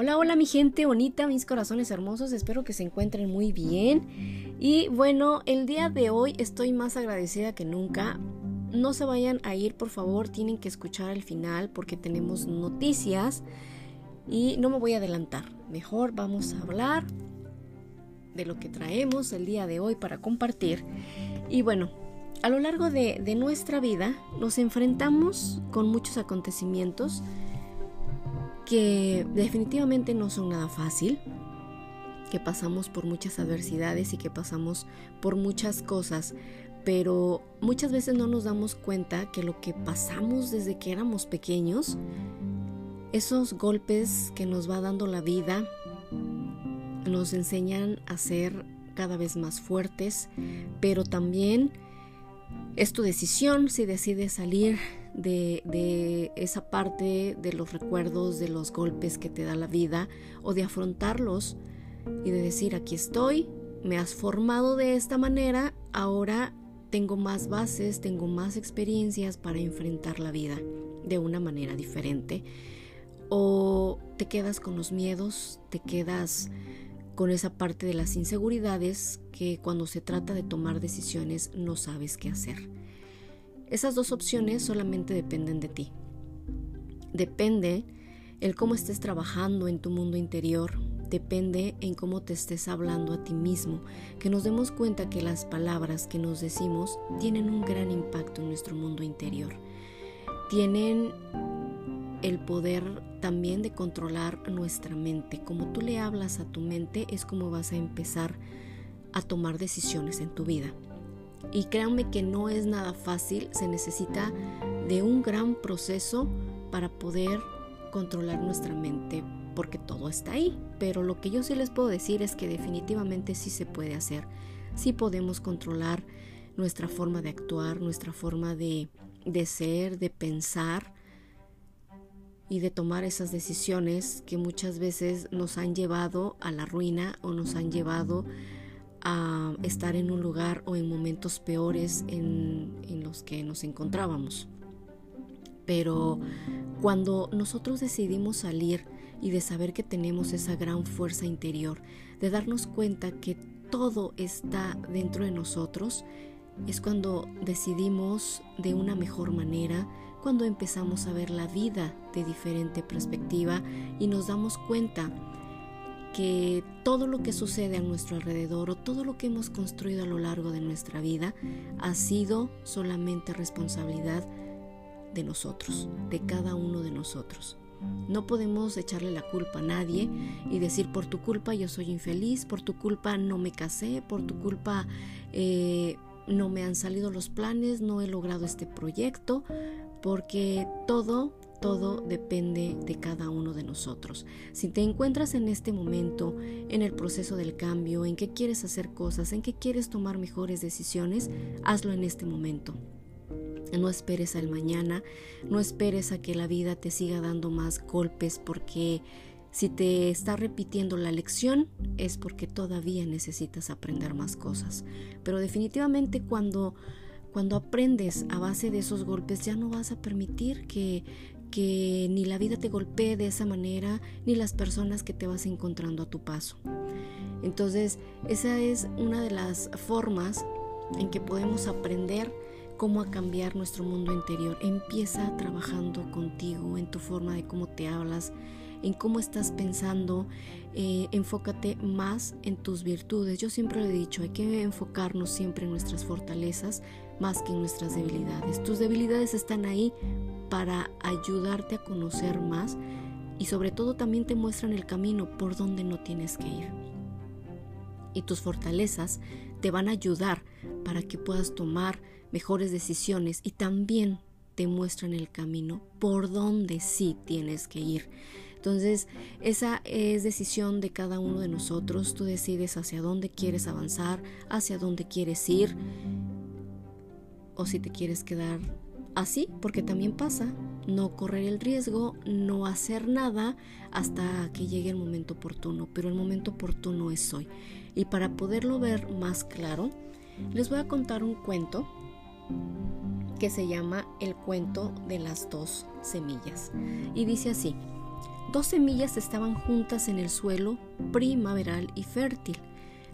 Hola, hola mi gente bonita, mis corazones hermosos, espero que se encuentren muy bien. Y bueno, el día de hoy estoy más agradecida que nunca. No se vayan a ir, por favor, tienen que escuchar al final porque tenemos noticias y no me voy a adelantar. Mejor vamos a hablar de lo que traemos el día de hoy para compartir. Y bueno, a lo largo de, de nuestra vida nos enfrentamos con muchos acontecimientos que definitivamente no son nada fácil, que pasamos por muchas adversidades y que pasamos por muchas cosas, pero muchas veces no nos damos cuenta que lo que pasamos desde que éramos pequeños, esos golpes que nos va dando la vida, nos enseñan a ser cada vez más fuertes, pero también es tu decisión si decides salir de, esa parte de los recuerdos, de los golpes que te da la vida, o de afrontarlos y de decir, aquí estoy, me has formado de esta manera, ahora tengo más bases, tengo más experiencias para enfrentar la vida de una manera diferente. O te quedas con los miedos, te quedas con esa parte de las inseguridades que cuando se trata de tomar decisiones no sabes qué hacer. Esas dos opciones solamente dependen de ti. Depende el cómo estés trabajando en tu mundo interior, depende en cómo te estés hablando a ti mismo, que nos demos cuenta que las palabras que nos decimos tienen un gran impacto en nuestro mundo interior. Tienen el poder también de controlar nuestra mente. Como tú le hablas a tu mente es como vas a empezar a tomar decisiones en tu vida. Y créanme que no es nada fácil, se necesita de un gran proceso para poder controlar nuestra mente, porque todo está ahí. Pero lo que yo sí les puedo decir es que definitivamente sí se puede hacer. Sí podemos controlar nuestra forma de actuar, nuestra forma de, de ser, de pensar y de tomar esas decisiones que muchas veces nos han llevado a la ruina o nos han llevado a estar en un lugar o en momentos peores en, los que nos encontrábamos. Pero cuando nosotros decidimos salir y de saber que tenemos esa gran fuerza interior, de darnos cuenta que todo está dentro de nosotros, es cuando decidimos de una mejor manera, cuando empezamos a ver la vida de diferente perspectiva y nos damos cuenta que todo lo que sucede a nuestro alrededor o todo lo que hemos construido a lo largo de nuestra vida ha sido solamente responsabilidad de nosotros, de cada uno de nosotros. No podemos echarle la culpa a nadie y decir por tu culpa yo soy infeliz, por tu culpa no me casé, por tu culpa eh, no me han salido los planes, no he logrado este proyecto, porque todo todo depende de cada uno de nosotros. Si te encuentras en este momento, en el proceso del cambio, en que quieres hacer cosas, en que quieres tomar mejores decisiones, hazlo en este momento. No esperes al mañana, no esperes a que la vida te siga dando más golpes porque si te está repitiendo la lección es porque todavía necesitas aprender más cosas. Pero definitivamente cuando cuando aprendes a base de esos golpes ya no vas a permitir que, que ni la vida te golpee de esa manera, ni las personas que te vas encontrando a tu paso. Entonces, esa es una de las formas en que podemos aprender cómo a cambiar nuestro mundo interior. Empieza trabajando contigo, en tu forma de cómo te hablas, en cómo estás pensando, eh, enfócate más en tus virtudes. Yo siempre le he dicho, hay que enfocarnos siempre en nuestras fortalezas más que en nuestras debilidades. Tus debilidades están ahí para ayudarte a conocer más y sobre todo también te muestran el camino por donde no tienes que ir. Y tus fortalezas te van a ayudar para que puedas tomar mejores decisiones y también te muestran el camino por donde sí tienes que ir. Entonces, esa es decisión de cada uno de nosotros. Tú decides hacia dónde quieres avanzar, hacia dónde quieres ir, o si te quieres quedar así, porque también pasa, no correr el riesgo, no hacer nada hasta que llegue el momento oportuno, pero el momento oportuno es hoy. Y para poderlo ver más claro, les voy a contar un cuento que se llama El cuento de las dos semillas. Y dice así, Dos semillas estaban juntas en el suelo primaveral y fértil.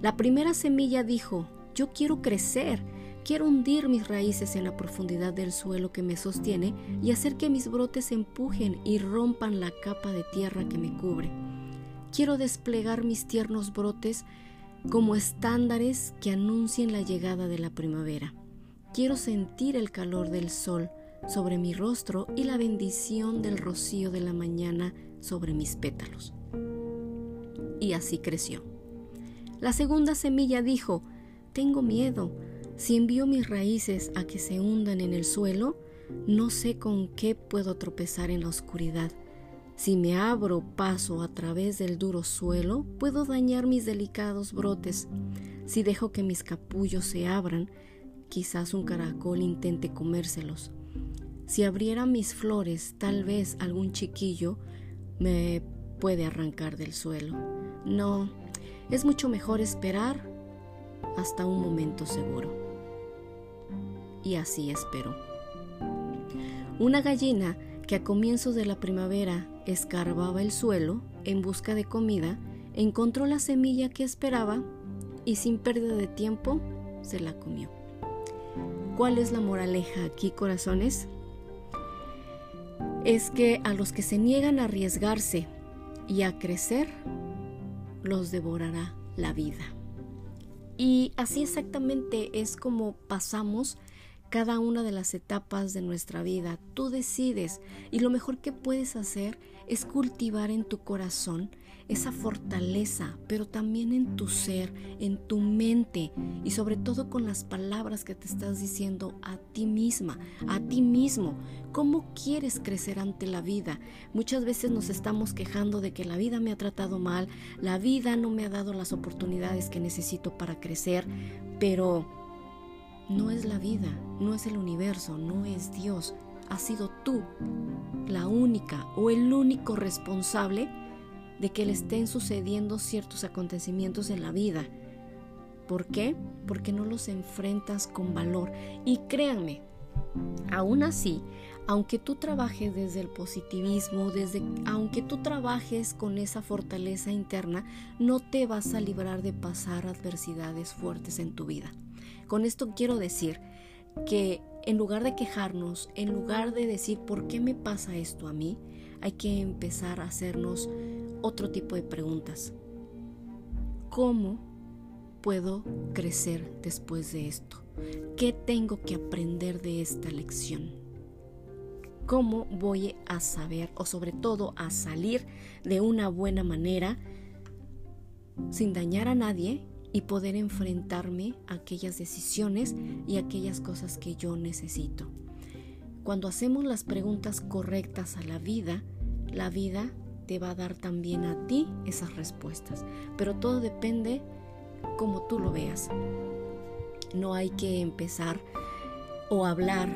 La primera semilla dijo, yo quiero crecer, quiero hundir mis raíces en la profundidad del suelo que me sostiene y hacer que mis brotes empujen y rompan la capa de tierra que me cubre. Quiero desplegar mis tiernos brotes como estándares que anuncien la llegada de la primavera. Quiero sentir el calor del sol sobre mi rostro y la bendición del rocío de la mañana sobre mis pétalos. Y así creció. La segunda semilla dijo, tengo miedo. Si envío mis raíces a que se hundan en el suelo, no sé con qué puedo tropezar en la oscuridad. Si me abro paso a través del duro suelo, puedo dañar mis delicados brotes. Si dejo que mis capullos se abran, quizás un caracol intente comérselos. Si abriera mis flores, tal vez algún chiquillo me puede arrancar del suelo. No, es mucho mejor esperar hasta un momento seguro. Y así esperó. Una gallina que a comienzos de la primavera escarbaba el suelo en busca de comida, encontró la semilla que esperaba y sin pérdida de tiempo se la comió. ¿Cuál es la moraleja aquí, corazones? Es que a los que se niegan a arriesgarse y a crecer, los devorará la vida. Y así exactamente es como pasamos cada una de las etapas de nuestra vida. Tú decides y lo mejor que puedes hacer es cultivar en tu corazón esa fortaleza, pero también en tu ser, en tu mente y sobre todo con las palabras que te estás diciendo a ti misma, a ti mismo. ¿Cómo quieres crecer ante la vida? Muchas veces nos estamos quejando de que la vida me ha tratado mal, la vida no me ha dado las oportunidades que necesito para crecer, pero no es la vida, no es el universo, no es Dios. Has sido tú la única o el único responsable de que le estén sucediendo ciertos acontecimientos en la vida. ¿Por qué? Porque no los enfrentas con valor. Y créanme, aún así, aunque tú trabajes desde el positivismo, desde aunque tú trabajes con esa fortaleza interna, no te vas a librar de pasar adversidades fuertes en tu vida. Con esto quiero decir que en lugar de quejarnos, en lugar de decir por qué me pasa esto a mí, hay que empezar a hacernos otro tipo de preguntas. ¿Cómo puedo crecer después de esto? ¿Qué tengo que aprender de esta lección? ¿Cómo voy a saber o sobre todo a salir de una buena manera sin dañar a nadie y poder enfrentarme a aquellas decisiones y aquellas cosas que yo necesito. Cuando hacemos las preguntas correctas a la vida, la vida te va a dar también a ti esas respuestas. Pero todo depende como tú lo veas. No hay que empezar o hablar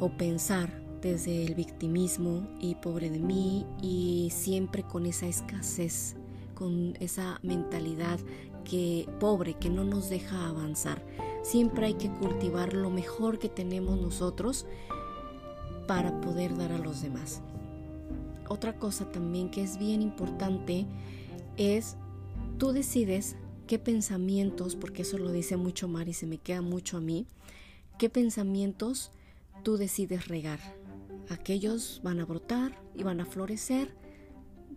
o pensar desde el victimismo y pobre de mí y siempre con esa escasez, con esa mentalidad que pobre que no nos deja avanzar. Siempre hay que cultivar lo mejor que tenemos nosotros para poder dar a los demás. Otra cosa también que es bien importante es tú decides qué pensamientos, porque eso lo dice mucho Mari, se me queda mucho a mí, qué pensamientos tú decides regar. Aquellos van a brotar y van a florecer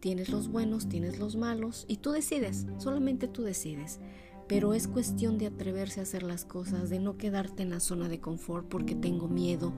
Tienes los buenos, tienes los malos y tú decides, solamente tú decides. Pero es cuestión de atreverse a hacer las cosas, de no quedarte en la zona de confort porque tengo miedo,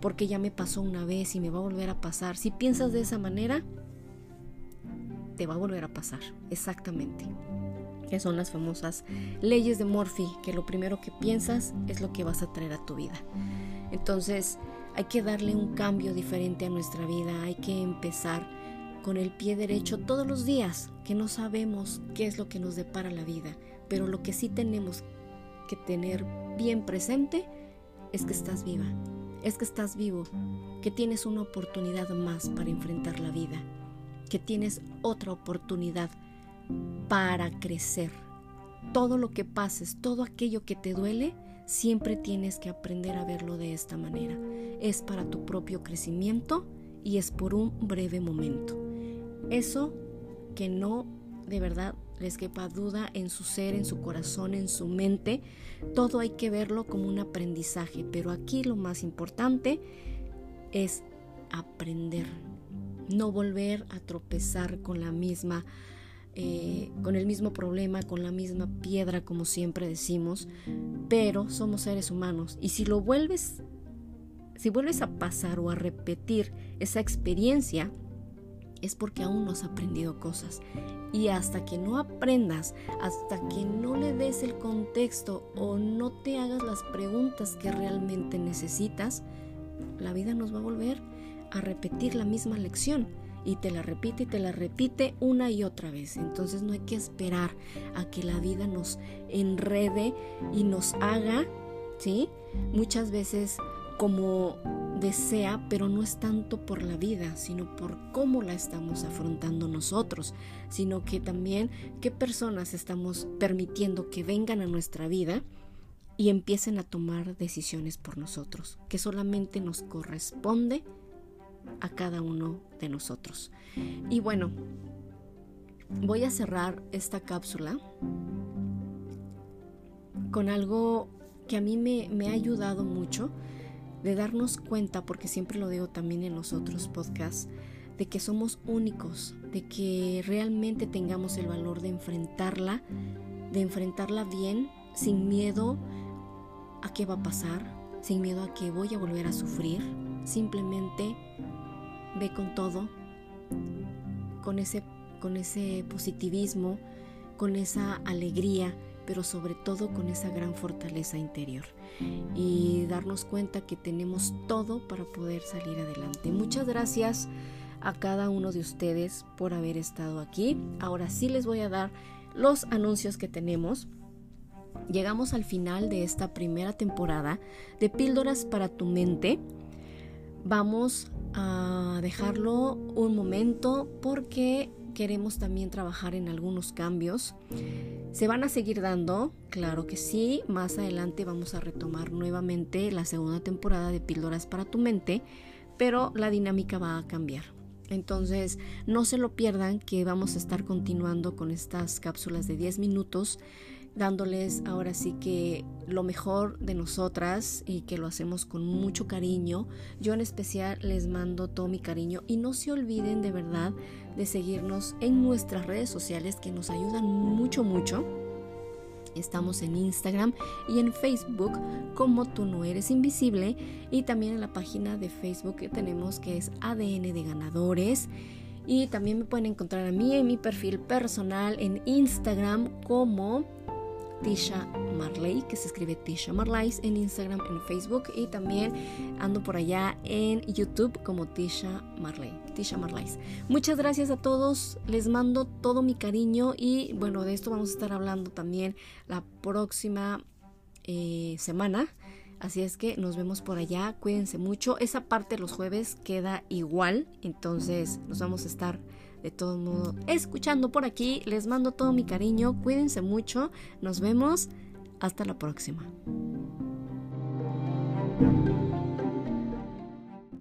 porque ya me pasó una vez y me va a volver a pasar. Si piensas de esa manera, te va a volver a pasar, exactamente. Que son las famosas leyes de Morphy, que lo primero que piensas es lo que vas a traer a tu vida. Entonces, hay que darle un cambio diferente a nuestra vida, hay que empezar con el pie derecho todos los días, que no sabemos qué es lo que nos depara la vida, pero lo que sí tenemos que tener bien presente es que estás viva, es que estás vivo, que tienes una oportunidad más para enfrentar la vida, que tienes otra oportunidad para crecer. Todo lo que pases, todo aquello que te duele, siempre tienes que aprender a verlo de esta manera. Es para tu propio crecimiento y es por un breve momento. Eso que no de verdad les quepa duda en su ser, en su corazón, en su mente. Todo hay que verlo como un aprendizaje, pero aquí lo más importante es aprender, no volver a tropezar con la misma, eh, con el mismo problema, con la misma piedra, como siempre decimos, pero somos seres humanos y si lo vuelves, si vuelves a pasar o a repetir esa experiencia, es porque aún no has aprendido cosas. Y hasta que no aprendas, hasta que no le des el contexto o no te hagas las preguntas que realmente necesitas, la vida nos va a volver a repetir la misma lección. Y te la repite y te la repite una y otra vez. Entonces no hay que esperar a que la vida nos enrede y nos haga, ¿sí? Muchas veces como desea, pero no es tanto por la vida, sino por cómo la estamos afrontando nosotros, sino que también qué personas estamos permitiendo que vengan a nuestra vida y empiecen a tomar decisiones por nosotros, que solamente nos corresponde a cada uno de nosotros. Y bueno, voy a cerrar esta cápsula con algo que a mí me, me ha ayudado mucho de darnos cuenta, porque siempre lo digo también en los otros podcasts, de que somos únicos, de que realmente tengamos el valor de enfrentarla, de enfrentarla bien, sin miedo a qué va a pasar, sin miedo a que voy a volver a sufrir, simplemente ve con todo, con ese, con ese positivismo, con esa alegría, pero sobre todo con esa gran fortaleza interior y darnos cuenta que tenemos todo para poder salir adelante. Muchas gracias a cada uno de ustedes por haber estado aquí. Ahora sí les voy a dar los anuncios que tenemos. Llegamos al final de esta primera temporada de Píldoras para tu mente. Vamos a dejarlo un momento porque queremos también trabajar en algunos cambios. ¿Se van a seguir dando? Claro que sí. Más adelante vamos a retomar nuevamente la segunda temporada de Píldoras para tu mente, pero la dinámica va a cambiar. Entonces, no se lo pierdan que vamos a estar continuando con estas cápsulas de 10 minutos dándoles ahora sí que lo mejor de nosotras y que lo hacemos con mucho cariño. Yo en especial les mando todo mi cariño y no se olviden de verdad de seguirnos en nuestras redes sociales que nos ayudan mucho, mucho. Estamos en Instagram y en Facebook como tú no eres invisible y también en la página de Facebook que tenemos que es ADN de ganadores. Y también me pueden encontrar a mí en mi perfil personal en Instagram como Tisha Marley, que se escribe Tisha Marley en Instagram, en Facebook y también ando por allá en YouTube como Tisha Marley. Tisha Marley. Muchas gracias a todos, les mando todo mi cariño y bueno, de esto vamos a estar hablando también la próxima eh, semana. Así es que nos vemos por allá, cuídense mucho. Esa parte los jueves queda igual, entonces nos vamos a estar de todo modo escuchando por aquí. Les mando todo mi cariño, cuídense mucho, nos vemos, hasta la próxima.